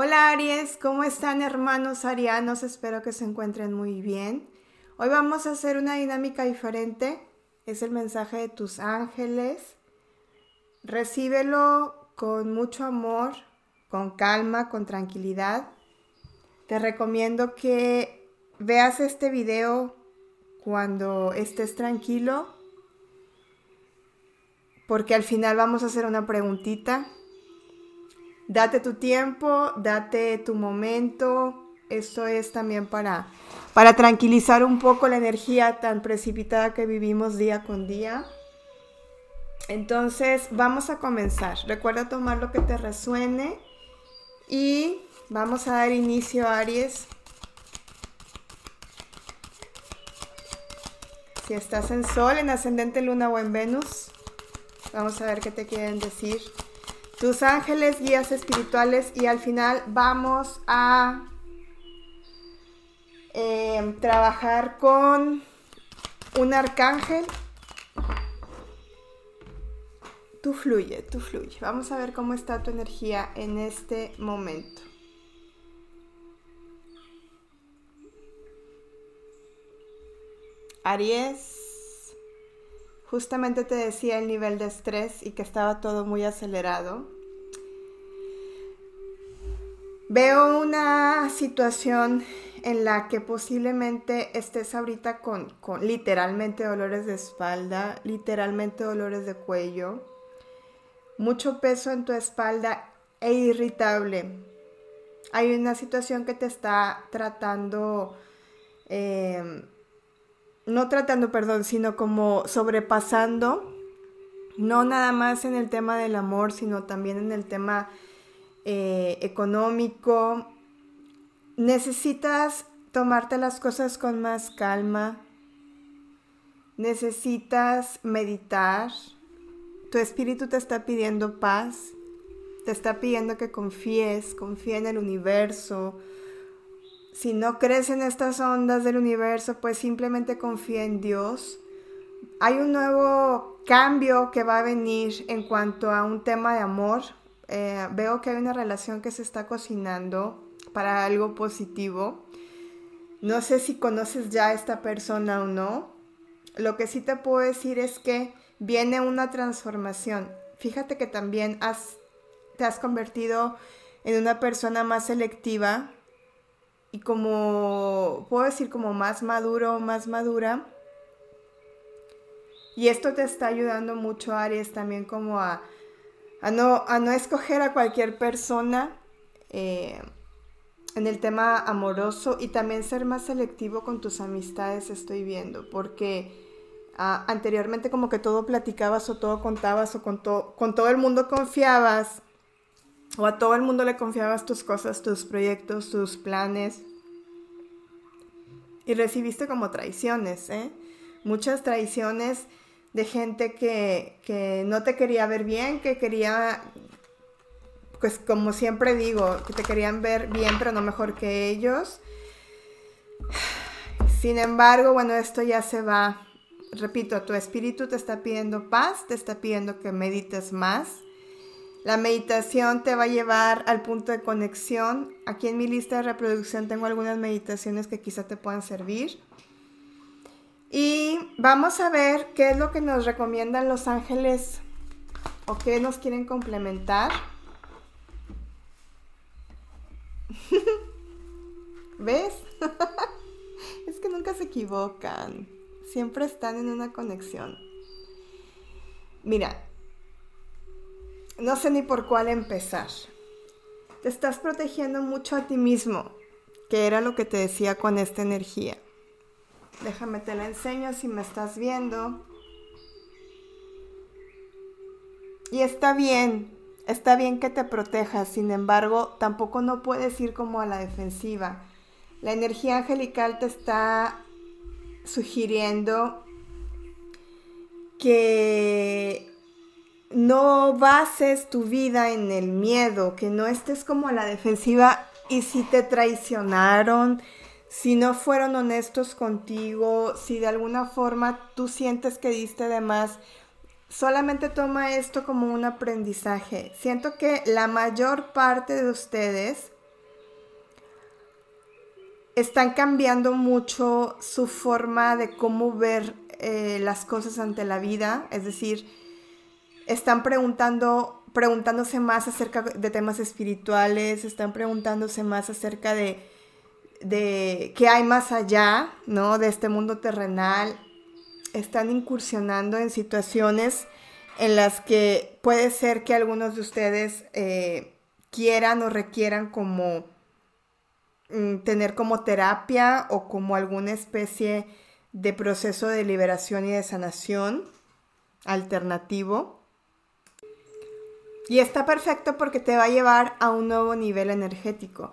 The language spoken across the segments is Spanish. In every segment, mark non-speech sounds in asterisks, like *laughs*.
Hola Aries, ¿cómo están hermanos arianos? Espero que se encuentren muy bien. Hoy vamos a hacer una dinámica diferente. Es el mensaje de tus ángeles. Recíbelo con mucho amor, con calma, con tranquilidad. Te recomiendo que veas este video cuando estés tranquilo, porque al final vamos a hacer una preguntita date tu tiempo, date tu momento. Esto es también para, para tranquilizar un poco la energía tan precipitada que vivimos día con día. Entonces, vamos a comenzar. Recuerda tomar lo que te resuene y vamos a dar inicio Aries. Si estás en Sol, en ascendente Luna o en Venus, vamos a ver qué te quieren decir tus ángeles, guías espirituales y al final vamos a eh, trabajar con un arcángel. Tú fluye, tú fluye. Vamos a ver cómo está tu energía en este momento. Aries, justamente te decía el nivel de estrés y que estaba todo muy acelerado. Veo una situación en la que posiblemente estés ahorita con, literalmente dolores de espalda, literalmente dolores de cuello, mucho peso en tu espalda e irritable. Hay una situación que te está tratando, eh, no tratando, perdón, sino como sobrepasando, no nada más en el tema del amor, sino también en el tema eh, económico. Necesitas tomarte las cosas con más calma. Necesitas meditar. Tu espíritu te está pidiendo paz. Te está pidiendo que confíes, confía en el universo. Si no crees en estas ondas del universo, pues simplemente confía en Dios. Hay un nuevo cambio que va a venir en cuanto a un tema de amor, eh, veo que hay una relación que se está cocinando para algo positivo. No sé si conoces ya a esta persona o no. Lo que sí te puedo decir es que viene una transformación. Fíjate que también te has convertido en una persona más selectiva y como, puedo decir, como más maduro, más madura. Y esto te está ayudando mucho, Aries, también como a a no, a no escoger a cualquier persona eh, en el tema amoroso y también ser más selectivo con tus amistades, estoy viendo, porque ah, anteriormente como que todo platicabas o todo contabas o con, con todo el mundo confiabas o a todo el mundo le confiabas tus cosas, tus proyectos, tus planes y recibiste como traiciones, ¿eh? Muchas traiciones de gente que, no te quería ver bien, que quería, pues como siempre digo, que te querían ver bien, pero no mejor que ellos. Sin embargo, bueno, esto ya se va. Repito, tu espíritu te está pidiendo paz, te está pidiendo que medites más. La meditación te va a llevar al punto de conexión. Aquí en mi lista de reproducción tengo algunas meditaciones que quizá te puedan servir. Y vamos a ver qué es lo que nos recomiendan los ángeles o qué nos quieren complementar. *laughs* ¿Ves? *laughs* es que nunca se equivocan. Siempre están en una conexión. Mira, no sé ni por cuál empezar. Te estás protegiendo mucho a ti mismo, que era lo que te decía con esta energía. Déjame te la enseño si me estás viendo. Y está bien, está bien que te protejas, sin embargo, tampoco no puedes ir como a la defensiva. La energía angelical te está sugiriendo que no bases tu vida en el miedo, que no estés como a la defensiva y si te traicionaron, si no fueron honestos contigo, si de alguna forma tú sientes que diste de más, solamente toma esto como un aprendizaje. Siento que la mayor parte de ustedes están cambiando mucho su forma de cómo ver eh, las cosas ante la vida, es decir, están preguntando, preguntándose más acerca de temas espirituales, están preguntándose más acerca de, de qué hay más allá, ¿no? De este mundo terrenal, están incursionando en situaciones en las que puede ser que algunos de ustedes eh, quieran o requieran como mm, tener como terapia o como alguna especie de proceso de liberación y de sanación alternativo. Y está perfecto porque te va a llevar a un nuevo nivel energético.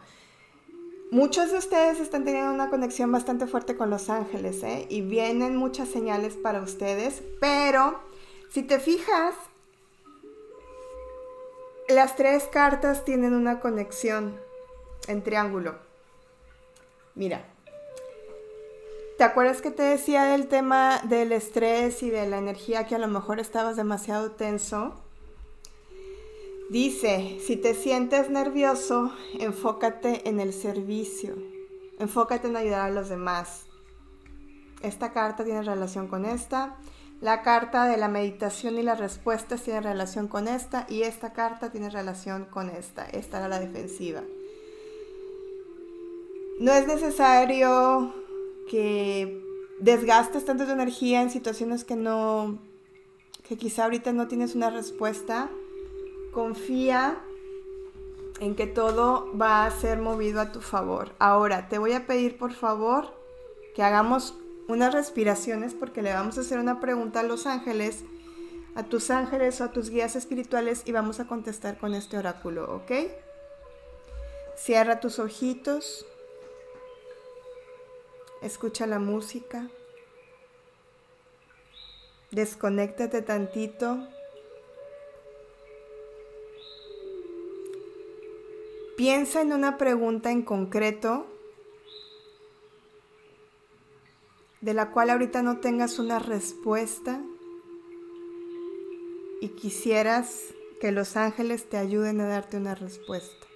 Muchos de ustedes están teniendo una conexión bastante fuerte con los ángeles, ¿eh? Y vienen muchas señales para ustedes, pero si te fijas, las tres cartas tienen una conexión en triángulo. Mira, ¿te acuerdas que te decía del tema del estrés y de la energía que a lo mejor estabas demasiado tenso? Dice, si te sientes nervioso, enfócate en el servicio, enfócate en ayudar a los demás. Esta carta tiene relación con esta, la carta de la meditación y las respuestas tiene relación con esta y esta carta tiene relación con esta. Esta era la defensiva. No es necesario que desgastes tanto tu energía en situaciones que no, que quizá ahorita no tienes una respuesta confía en que todo va a ser movido a tu favor. Ahora, te voy a pedir por favor que hagamos unas respiraciones porque le vamos a hacer una pregunta a los ángeles, a tus ángeles o a tus guías espirituales y vamos a contestar con este oráculo, ¿ok? Cierra tus ojitos, escucha la música, desconéctate tantito Piensa en una pregunta en concreto de la cual ahorita no tengas una respuesta y quisieras que los ángeles te ayuden a darte una respuesta.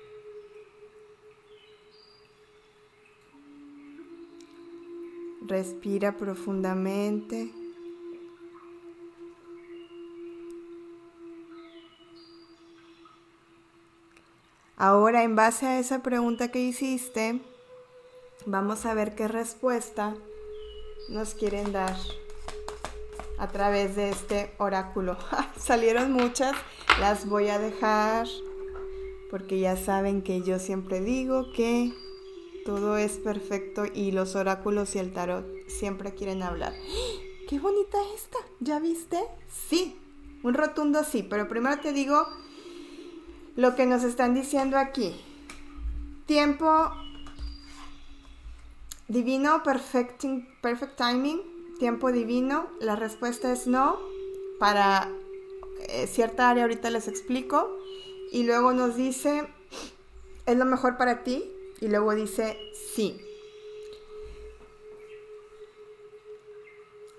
Respira profundamente. Ahora, en base a esa pregunta que hiciste, vamos a ver qué respuesta nos quieren dar a través de este oráculo. *laughs* Salieron muchas, las voy a dejar porque ya saben que yo siempre digo que todo es perfecto y los oráculos y el tarot siempre quieren hablar. ¡Qué bonita esta! ¿Ya viste? Sí, un rotundo sí, pero primero te digo lo que nos están diciendo aquí. Tiempo divino, perfect, perfect timing, tiempo divino. La respuesta es no. Para eh, cierta área ahorita les explico. Y luego nos dice, es lo mejor para ti. Y luego dice, sí.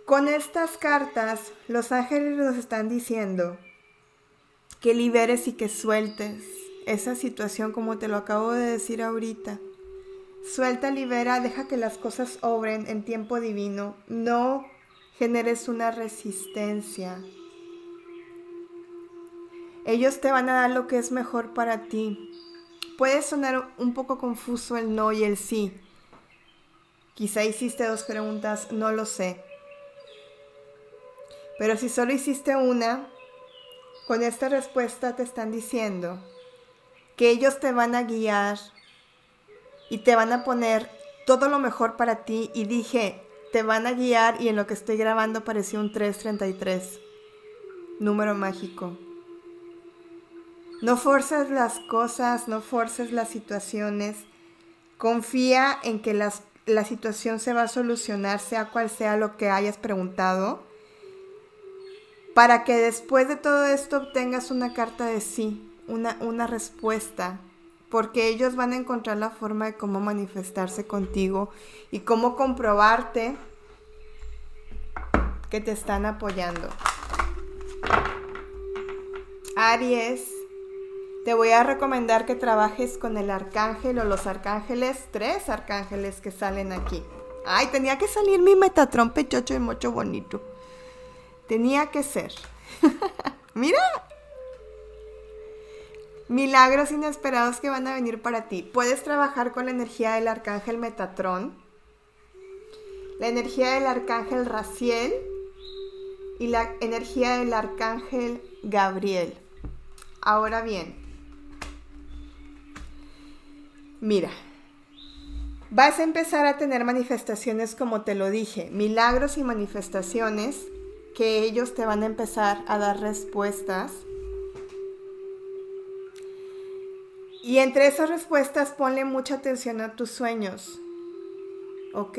Con estas cartas, los ángeles nos están diciendo que liberes y que sueltes esa situación como te lo acabo de decir ahorita. Suelta, libera, deja que las cosas obren en tiempo divino. No generes una resistencia. Ellos te van a dar lo que es mejor para ti. Puede sonar un poco confuso el no y el sí. Quizá hiciste dos preguntas, no lo sé. Pero si solo hiciste una, con esta respuesta te están diciendo que ellos te van a guiar y te van a poner todo lo mejor para ti. Y dije, te van a guiar y en lo que estoy grabando pareció un 333, número mágico. No forces las cosas, no forces las situaciones. Confía en que la situación se va a solucionar, sea cual sea lo que hayas preguntado para que después de todo esto obtengas una carta de sí, una, una respuesta, porque ellos van a encontrar la forma de cómo manifestarse contigo y cómo comprobarte que te están apoyando. Aries, te voy a recomendar que trabajes con el arcángel o los arcángeles, tres arcángeles que salen aquí. Ay, tenía que salir mi Metatron pechocho y mocho bonito. Tenía que ser. *laughs* Mira. Milagros inesperados que van a venir para ti. Puedes trabajar con la energía del arcángel Metatron, la energía del arcángel Raciel y la energía del arcángel Gabriel. Ahora bien, mira, vas a empezar a tener manifestaciones como te lo dije, milagros y manifestaciones que ellos te van a empezar a dar respuestas. Y entre esas respuestas ponle mucha atención a tus sueños. ¿Ok?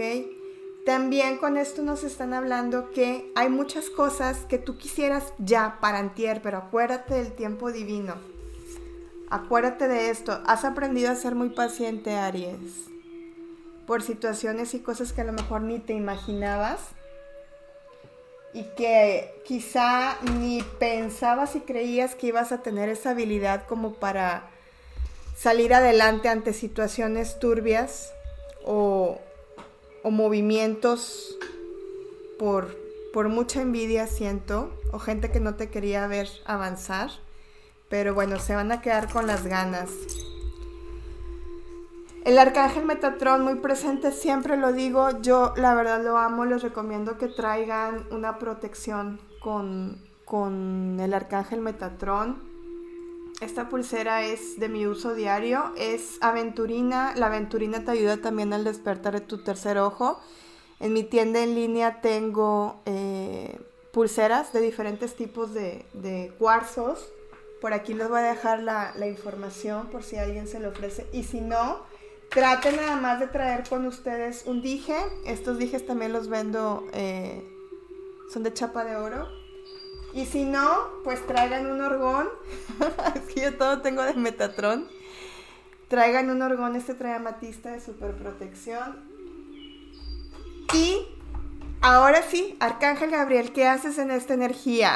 También con esto nos están hablando que hay muchas cosas que tú quisieras ya para antier, pero acuérdate del tiempo divino. Acuérdate de esto. Has aprendido a ser muy paciente, Aries. Por situaciones y cosas que a lo mejor ni te imaginabas y que quizá ni pensabas y creías que ibas a tener esa habilidad como para salir adelante ante situaciones turbias o, movimientos por, por mucha envidia siento o gente que no te quería ver avanzar. Pero bueno se van a quedar con las ganas el arcángel Metatron muy presente, siempre lo digo, yo la verdad lo amo, les recomiendo que traigan una protección con, con el arcángel Metatron. Esta pulsera es de mi uso diario, es aventurina, la aventurina te ayuda también al despertar de tu tercer ojo. En mi tienda en línea tengo eh, pulseras de diferentes tipos de, cuarzos. Por aquí les voy a dejar la, la información por si alguien se le ofrece. Y si no, Traten nada más de traer con ustedes un dije. Estos dijes también los vendo, eh, son de chapa de oro. Y si no, pues traigan un orgón. *laughs* es que yo todo tengo de Metatron. Traigan un orgón, este trae amatista de super protección. Y ahora sí, Arcángel Gabriel, ¿qué haces en esta energía?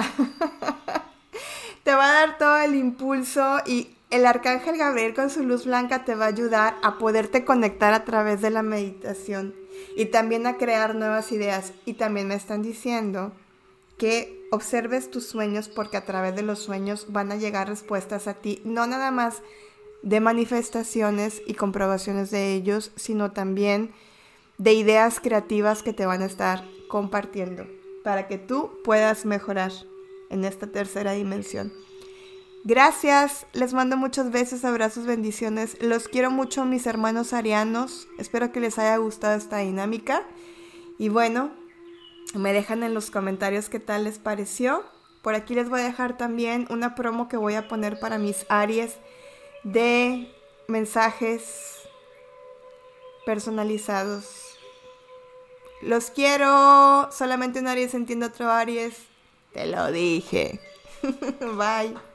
*laughs* Te va a dar todo el impulso y el arcángel Gabriel con su luz blanca te va a ayudar a poderte conectar a través de la meditación y también a crear nuevas ideas. Y también me están diciendo que observes tus sueños porque a través de los sueños van a llegar respuestas a ti, no nada más de manifestaciones y comprobaciones de ellos, sino también de ideas creativas que te van a estar compartiendo para que tú puedas mejorar en esta tercera dimensión. Gracias, les mando muchos besos, abrazos, bendiciones. Los quiero mucho, mis hermanos arianos. Espero que les haya gustado esta dinámica. Y bueno, me dejan en los comentarios qué tal les pareció. Por aquí les voy a dejar también una promo que voy a poner para mis Aries de mensajes personalizados. Los quiero. Solamente un Aries entiende otro Aries. Te lo dije. *laughs* Bye.